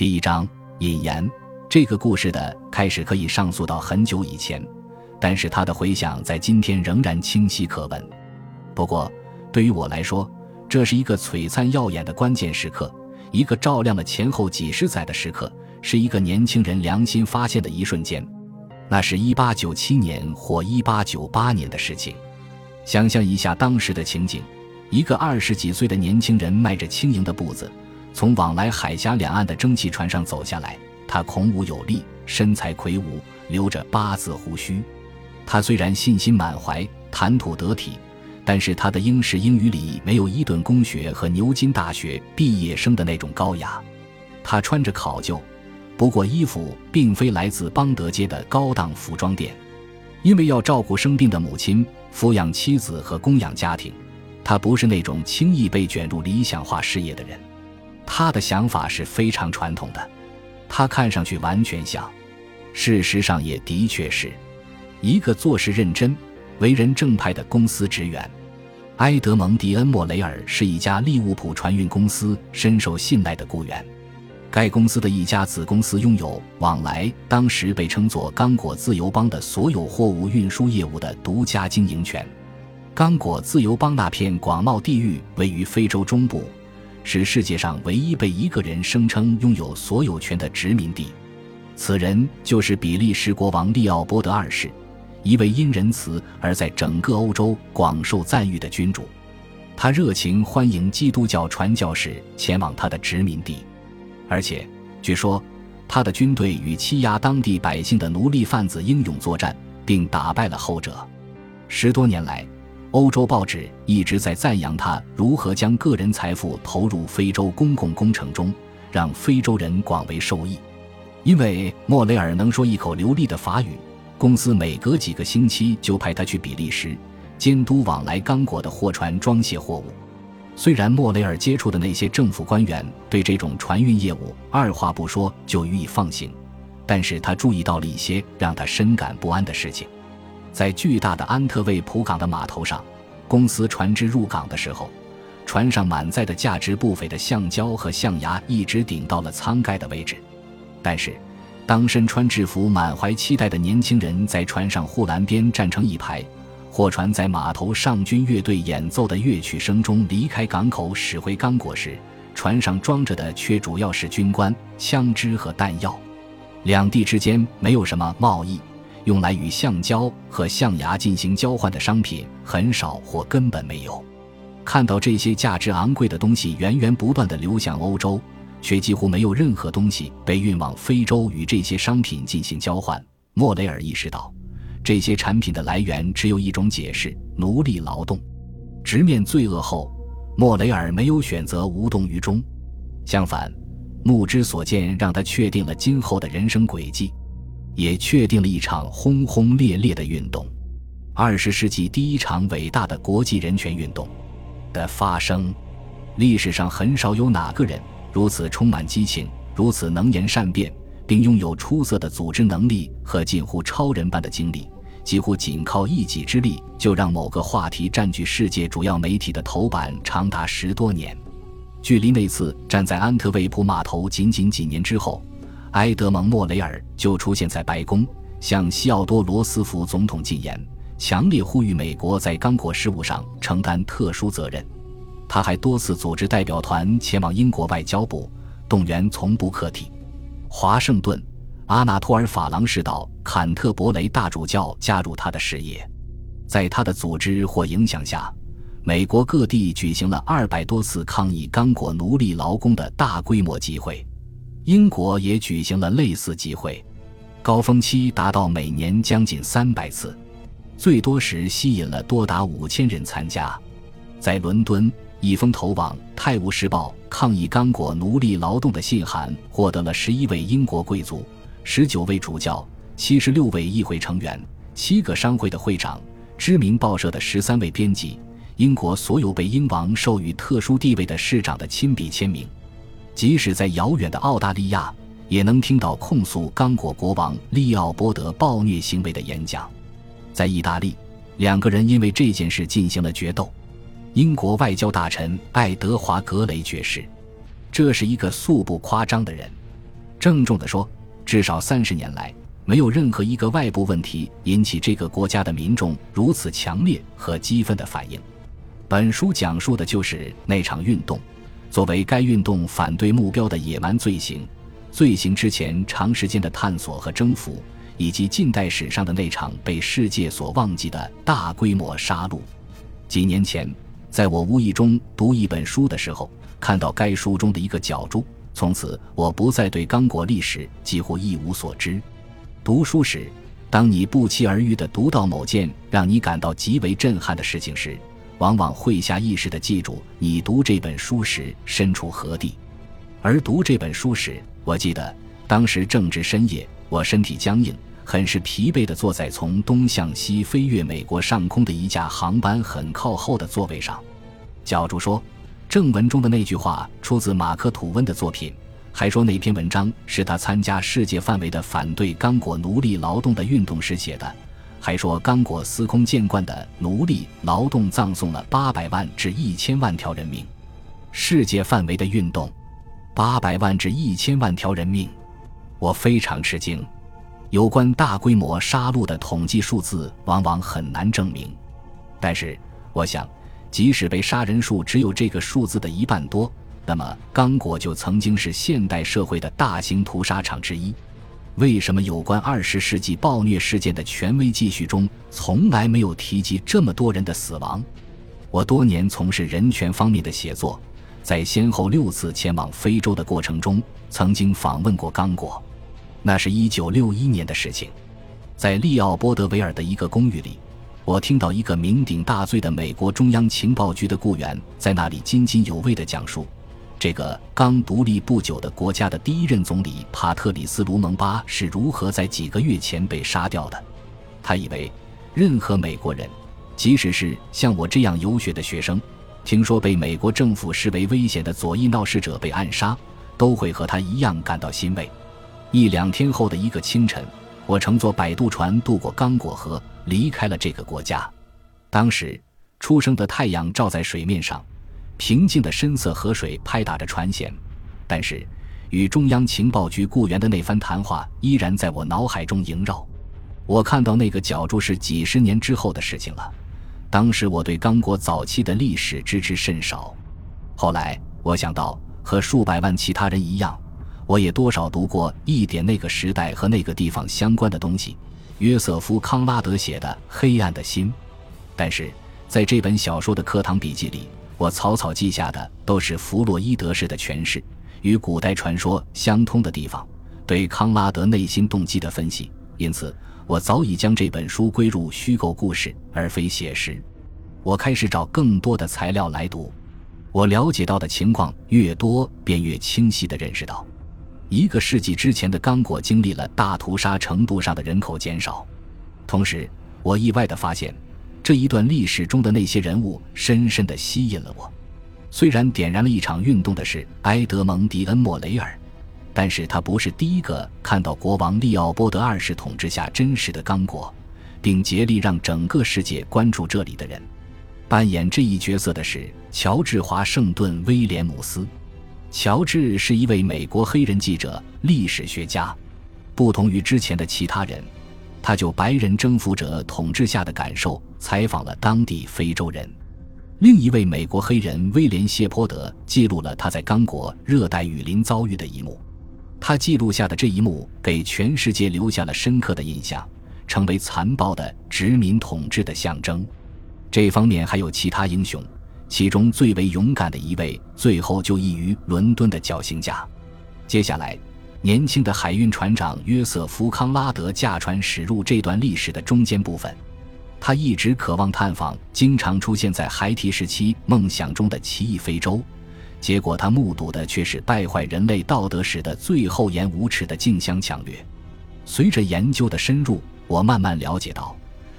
第一章引言。这个故事的开始可以上溯到很久以前，但是它的回响在今天仍然清晰可闻。不过，对于我来说，这是一个璀璨耀眼的关键时刻，一个照亮了前后几十载的时刻，是一个年轻人良心发现的一瞬间。那是一八九七年或一八九八年的事情。想象一下当时的情景：一个二十几岁的年轻人迈着轻盈的步子，从往来海峡两岸的蒸汽船上走下来。他孔武有力，身材魁梧，留着八字胡须。他虽然信心满怀，谈吐得体，但是他的英式英语里没有伊顿公学和牛津大学毕业生的那种高雅。他穿着考究，不过衣服并非来自邦德街的高档服装店。因为要照顾生病的母亲，抚养妻子和供养家庭，他不是那种轻易被卷入理想化事业的人。他的想法是非常传统的。他看上去完全像，事实上也的确是，一个做事认真、为人正派的公司职员。埃德蒙·迪恩·莫雷尔是一家利物浦船运公司深受信赖的雇员。该公司的一家子公司拥有往来当时被称作“刚果自由邦”的所有货物运输业务的独家经营权。刚果自由邦那片广袤地域位于非洲中部。是世界上唯一被一个人声称拥有所有权的殖民地，此人就是比利时国王利奥波德二世，一位因仁慈而在整个欧洲广受赞誉的君主。他热情欢迎基督教传教士前往他的殖民地，而且据说他的军队与欺压当地百姓的奴隶贩子英勇作战，并打败了后者。十多年来。欧洲报纸一直在赞扬他如何将个人财富投入非洲公共工程中，让非洲人广为受益。因为莫雷尔能说一口流利的法语，公司每隔几个星期就派他去比利时监督往来刚果的货船装卸货物。虽然莫雷尔接触的那些政府官员对这种船运业务二话不说就予以放行，但是他注意到了一些让他深感不安的事情。在巨大的安特卫普港的码头上，公司船只入港的时候，船上满载的价值不菲的橡胶和象牙一直顶到了舱盖的位置。但是，当身穿制服、满怀期待的年轻人在船上护栏边站成一排，货船在码头上军乐队演奏的乐曲声中离开港口驶回刚果时，船上装着的却主要是军官、枪支和弹药。两地之间没有什么贸易。用来与橡胶和象牙进行交换的商品很少或根本没有。看到这些价值昂贵的东西源源不断地流向欧洲，却几乎没有任何东西被运往非洲与这些商品进行交换，莫雷尔意识到，这些产品的来源只有一种解释：奴隶劳动。直面罪恶后，莫雷尔没有选择无动于衷，相反，目之所见让他确定了今后的人生轨迹。也确定了一场轰轰烈烈的运动，二十世纪第一场伟大的国际人权运动的发生。历史上很少有哪个人如此充满激情，如此能言善辩，并拥有出色的组织能力和近乎超人般的精力，几乎仅靠一己之力就让某个话题占据世界主要媒体的头版长达十多年。距离那次站在安特卫普码头仅仅几年之后。埃德蒙·莫雷尔就出现在白宫，向西奥多·罗斯福总统进言，强烈呼吁美国在刚果事务上承担特殊责任。他还多次组织代表团前往英国外交部，动员从不客体。华盛顿、阿纳托尔·法郎士岛、坎特伯雷大主教加入他的事业。在他的组织或影响下，美国各地举行了二百多次抗议刚果奴隶劳工的大规模集会。英国也举行了类似集会，高峰期达到每年将近三百次，最多时吸引了多达五千人参加。在伦敦，一封投往《泰晤士报》抗议刚果奴隶劳动的信函获得了十一位英国贵族、十九位主教、七十六位议会成员、七个商会的会长、知名报社的十三位编辑、英国所有被英王授予特殊地位的市长的亲笔签名。即使在遥远的澳大利亚，也能听到控诉刚果国王利奥波德暴虐行为的演讲。在意大利，两个人因为这件事进行了决斗。英国外交大臣爱德华·格雷爵士，这是一个素不夸张的人。郑重地说，至少三十年来，没有任何一个外部问题引起这个国家的民众如此强烈和激愤的反应。本书讲述的就是那场运动，作为该运动反对目标的野蛮罪行，罪行之前长时间的探索和征服，以及近代史上的那场被世界所忘记的大规模杀戮。几年前，在我无意中读一本书的时候，看到该书中的一个角注，从此我不再对刚果历史几乎一无所知。读书时，当你不期而遇的读到某件让你感到极为震撼的事情时，往往会下意识地记住你读这本书时身处何地，而读这本书时，我记得当时正值深夜，我身体僵硬，很是疲惫地坐在从东向西飞越美国上空的一架航班很靠后的座位上。教主说，正文中的那句话出自马克·吐温的作品，还说那篇文章是他参加世界范围的反对刚果奴隶劳动的运动时写的。还说，刚果司空见惯的奴隶劳动葬送了八百万至一千万条人命。世界范围的运动，八百万至一千万条人命，我非常吃惊。有关大规模杀戮的统计数字往往很难证明，但是我想，即使被杀人数只有这个数字的一半多，那么刚果就曾经是现代社会的大型屠杀场之一。为什么有关二十世纪暴虐事件的权威记叙中从来没有提及这么多人的死亡？我多年从事人权方面的写作，在先后六次前往非洲的过程中，曾经访问过刚果。那是一九六一年的事情，在利奥波德维尔的一个公寓里，我听到一个酩酊大醉的美国中央情报局的雇员在那里津津有味地讲述。这个刚独立不久的国家的第一任总理帕特里斯·卢蒙巴是如何在几个月前被杀掉的？他以为，任何美国人，即使是像我这样游学的学生，听说被美国政府视为危险的左翼闹事者被暗杀，都会和他一样感到欣慰。一两天后的一个清晨，我乘坐摆渡船渡过刚果河，离开了这个国家。当时，初升的太阳照在水面上。平静的深色河水拍打着船舷，但是与中央情报局雇员的那番谈话依然在我脑海中萦绕。我看到那个角柱是几十年之后的事情了。当时我对刚果早期的历史知之甚少。后来我想到，和数百万其他人一样，我也多少读过一点那个时代和那个地方相关的东西。约瑟夫·康拉德写的《黑暗的心》，但是在这本小说的课堂笔记里。我草草记下的都是弗洛伊德式的诠释，与古代传说相通的地方，对康拉德内心动机的分析。因此，我早已将这本书归入虚构故事而非写实。我开始找更多的材料来读，我了解到的情况越多，便越清晰地认识到，一个世纪之前的刚果经历了大屠杀程度上的人口减少。同时，我意外地发现。这一段历史中的那些人物深深地吸引了我。虽然点燃了一场运动的是埃德蒙迪恩·莫雷尔，但是他不是第一个看到国王利奥波德二世统治下真实的刚果，并竭力让整个世界关注这里的人。扮演这一角色的是乔治·华盛顿·威廉姆斯。乔治是一位美国黑人记者、历史学家，不同于之前的其他人。他就白人征服者统治下的感受采访了当地非洲人。另一位美国黑人威廉谢泼德记录了他在刚果热带雨林遭遇的一幕。他记录下的这一幕给全世界留下了深刻的印象，成为残暴的殖民统治的象征。这方面还有其他英雄，其中最为勇敢的一位最后就义于伦敦的绞刑架。接下来。年轻的海运船长约瑟夫·康拉德驾船驶入这段历史的中间部分。他一直渴望探访经常出现在孩提时期梦想中的奇异非洲，结果他目睹的却是败坏人类道德史的最厚颜无耻的竞相抢掠。随着研究的深入，我慢慢了解到，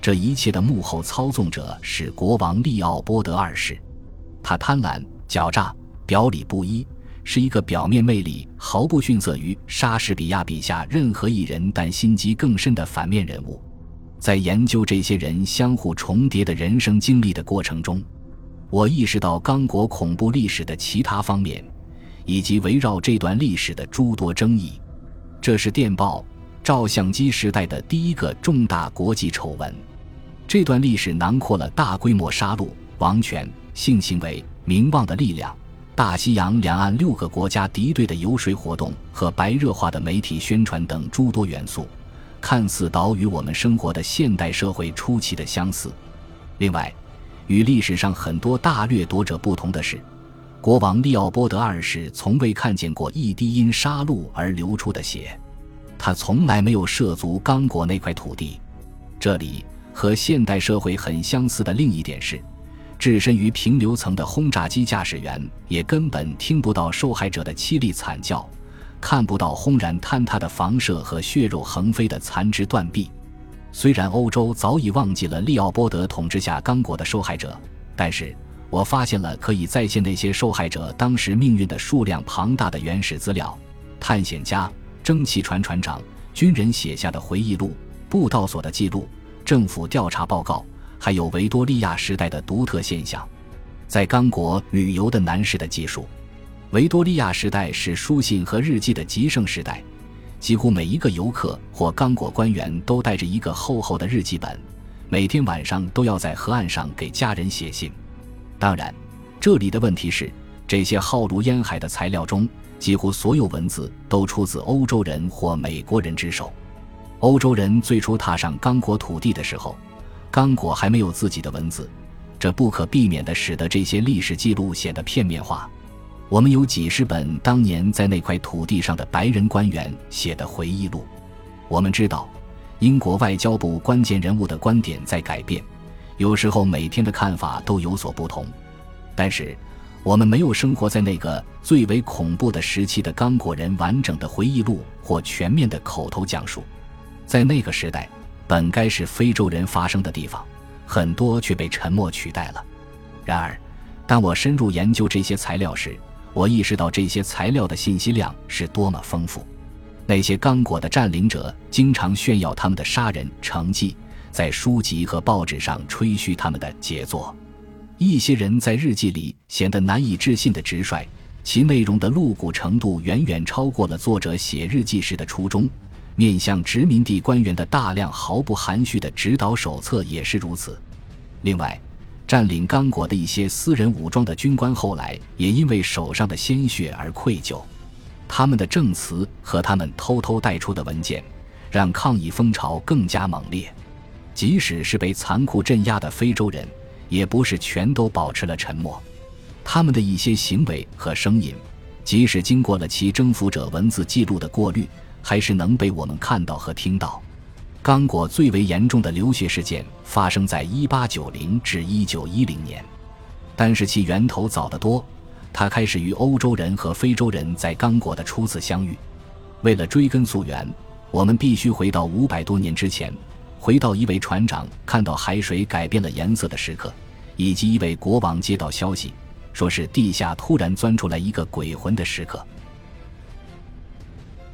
这一切的幕后操纵者是国王利奥波德二世。他贪婪、狡诈、表里不一。是一个表面魅力毫不逊色于莎士比亚笔下任何一人，但心机更深的反面人物。在研究这些人相互重叠的人生经历的过程中，我意识到刚果恐怖历史的其他方面，以及围绕这段历史的诸多争议。这是电报、照相机时代的第一个重大国际丑闻。这段历史囊括了大规模杀戮、王权、性行为、名望的力量、大西洋两岸六个国家敌对的游说活动和白热化的媒体宣传等诸多元素，看似岛屿我们生活的现代社会出奇的相似。另外，与历史上很多大掠夺者不同的是。国王利奥波德二世从未看见过一滴因杀戮而流出的血，他从来没有涉足刚果那块土地。这里和现代社会很相似的另一点是，置身于平流层的轰炸机驾驶员也根本听不到受害者的凄厉惨叫，看不到轰然坍塌的房舍和血肉横飞的残肢断臂。虽然欧洲早已忘记了利奥波德统治下刚果的受害者，但是。我发现了可以再现那些受害者当时命运的数量庞大的原始资料：探险家、蒸汽船船长、军人写下的回忆录、布道所的记录、政府调查报告，还有维多利亚时代的独特现象。在刚果旅游的男士的技术，维多利亚时代是书信和日记的极盛时代，几乎每一个游客或刚果官员都带着一个厚厚的日记本，每天晚上都要在河岸上给家人写信。当然，这里的问题是，这些浩如烟海的材料中，几乎所有文字都出自欧洲人或美国人之手。欧洲人最初踏上刚果土地的时候，刚果还没有自己的文字，这不可避免地使得这些历史记录显得片面化。我们有几十本当年在那块土地上的白人官员写的回忆录。我们知道，英国外交部关键人物的观点在改变。有时候每天的看法都有所不同，但是我们没有生活在那个最为恐怖的时期的刚果人完整的回忆录或全面的口头讲述。在那个时代，本该是非洲人发生的地方，很多却被沉默取代了。然而，当我深入研究这些材料时，我意识到这些材料的信息量是多么丰富。那些刚果的占领者经常炫耀他们的杀人成绩。在书籍和报纸上吹嘘他们的杰作，一些人在日记里显得难以置信的直率，其内容的露骨程度远远超过了作者写日记时的初衷。面向殖民地官员的大量毫不含蓄的指导手册也是如此。另外，占领刚果的一些私人武装的军官后来也因为手上的鲜血而愧疚，他们的证词和他们偷偷带出的文件，让抗议风潮更加猛烈。即使是被残酷镇压的非洲人，也不是全都保持了沉默。他们的一些行为和声音，即使经过了其征服者文字记录的过滤，还是能被我们看到和听到。刚果最为严重的流血事件发生在1890至1910年，但是其源头早得多。它开始于欧洲人和非洲人在刚果的初次相遇。为了追根溯源，我们必须回到五百多年之前。回到一位船长看到海水改变了颜色的时刻，以及一位国王接到消息，说是地下突然钻出来一个鬼魂的时刻。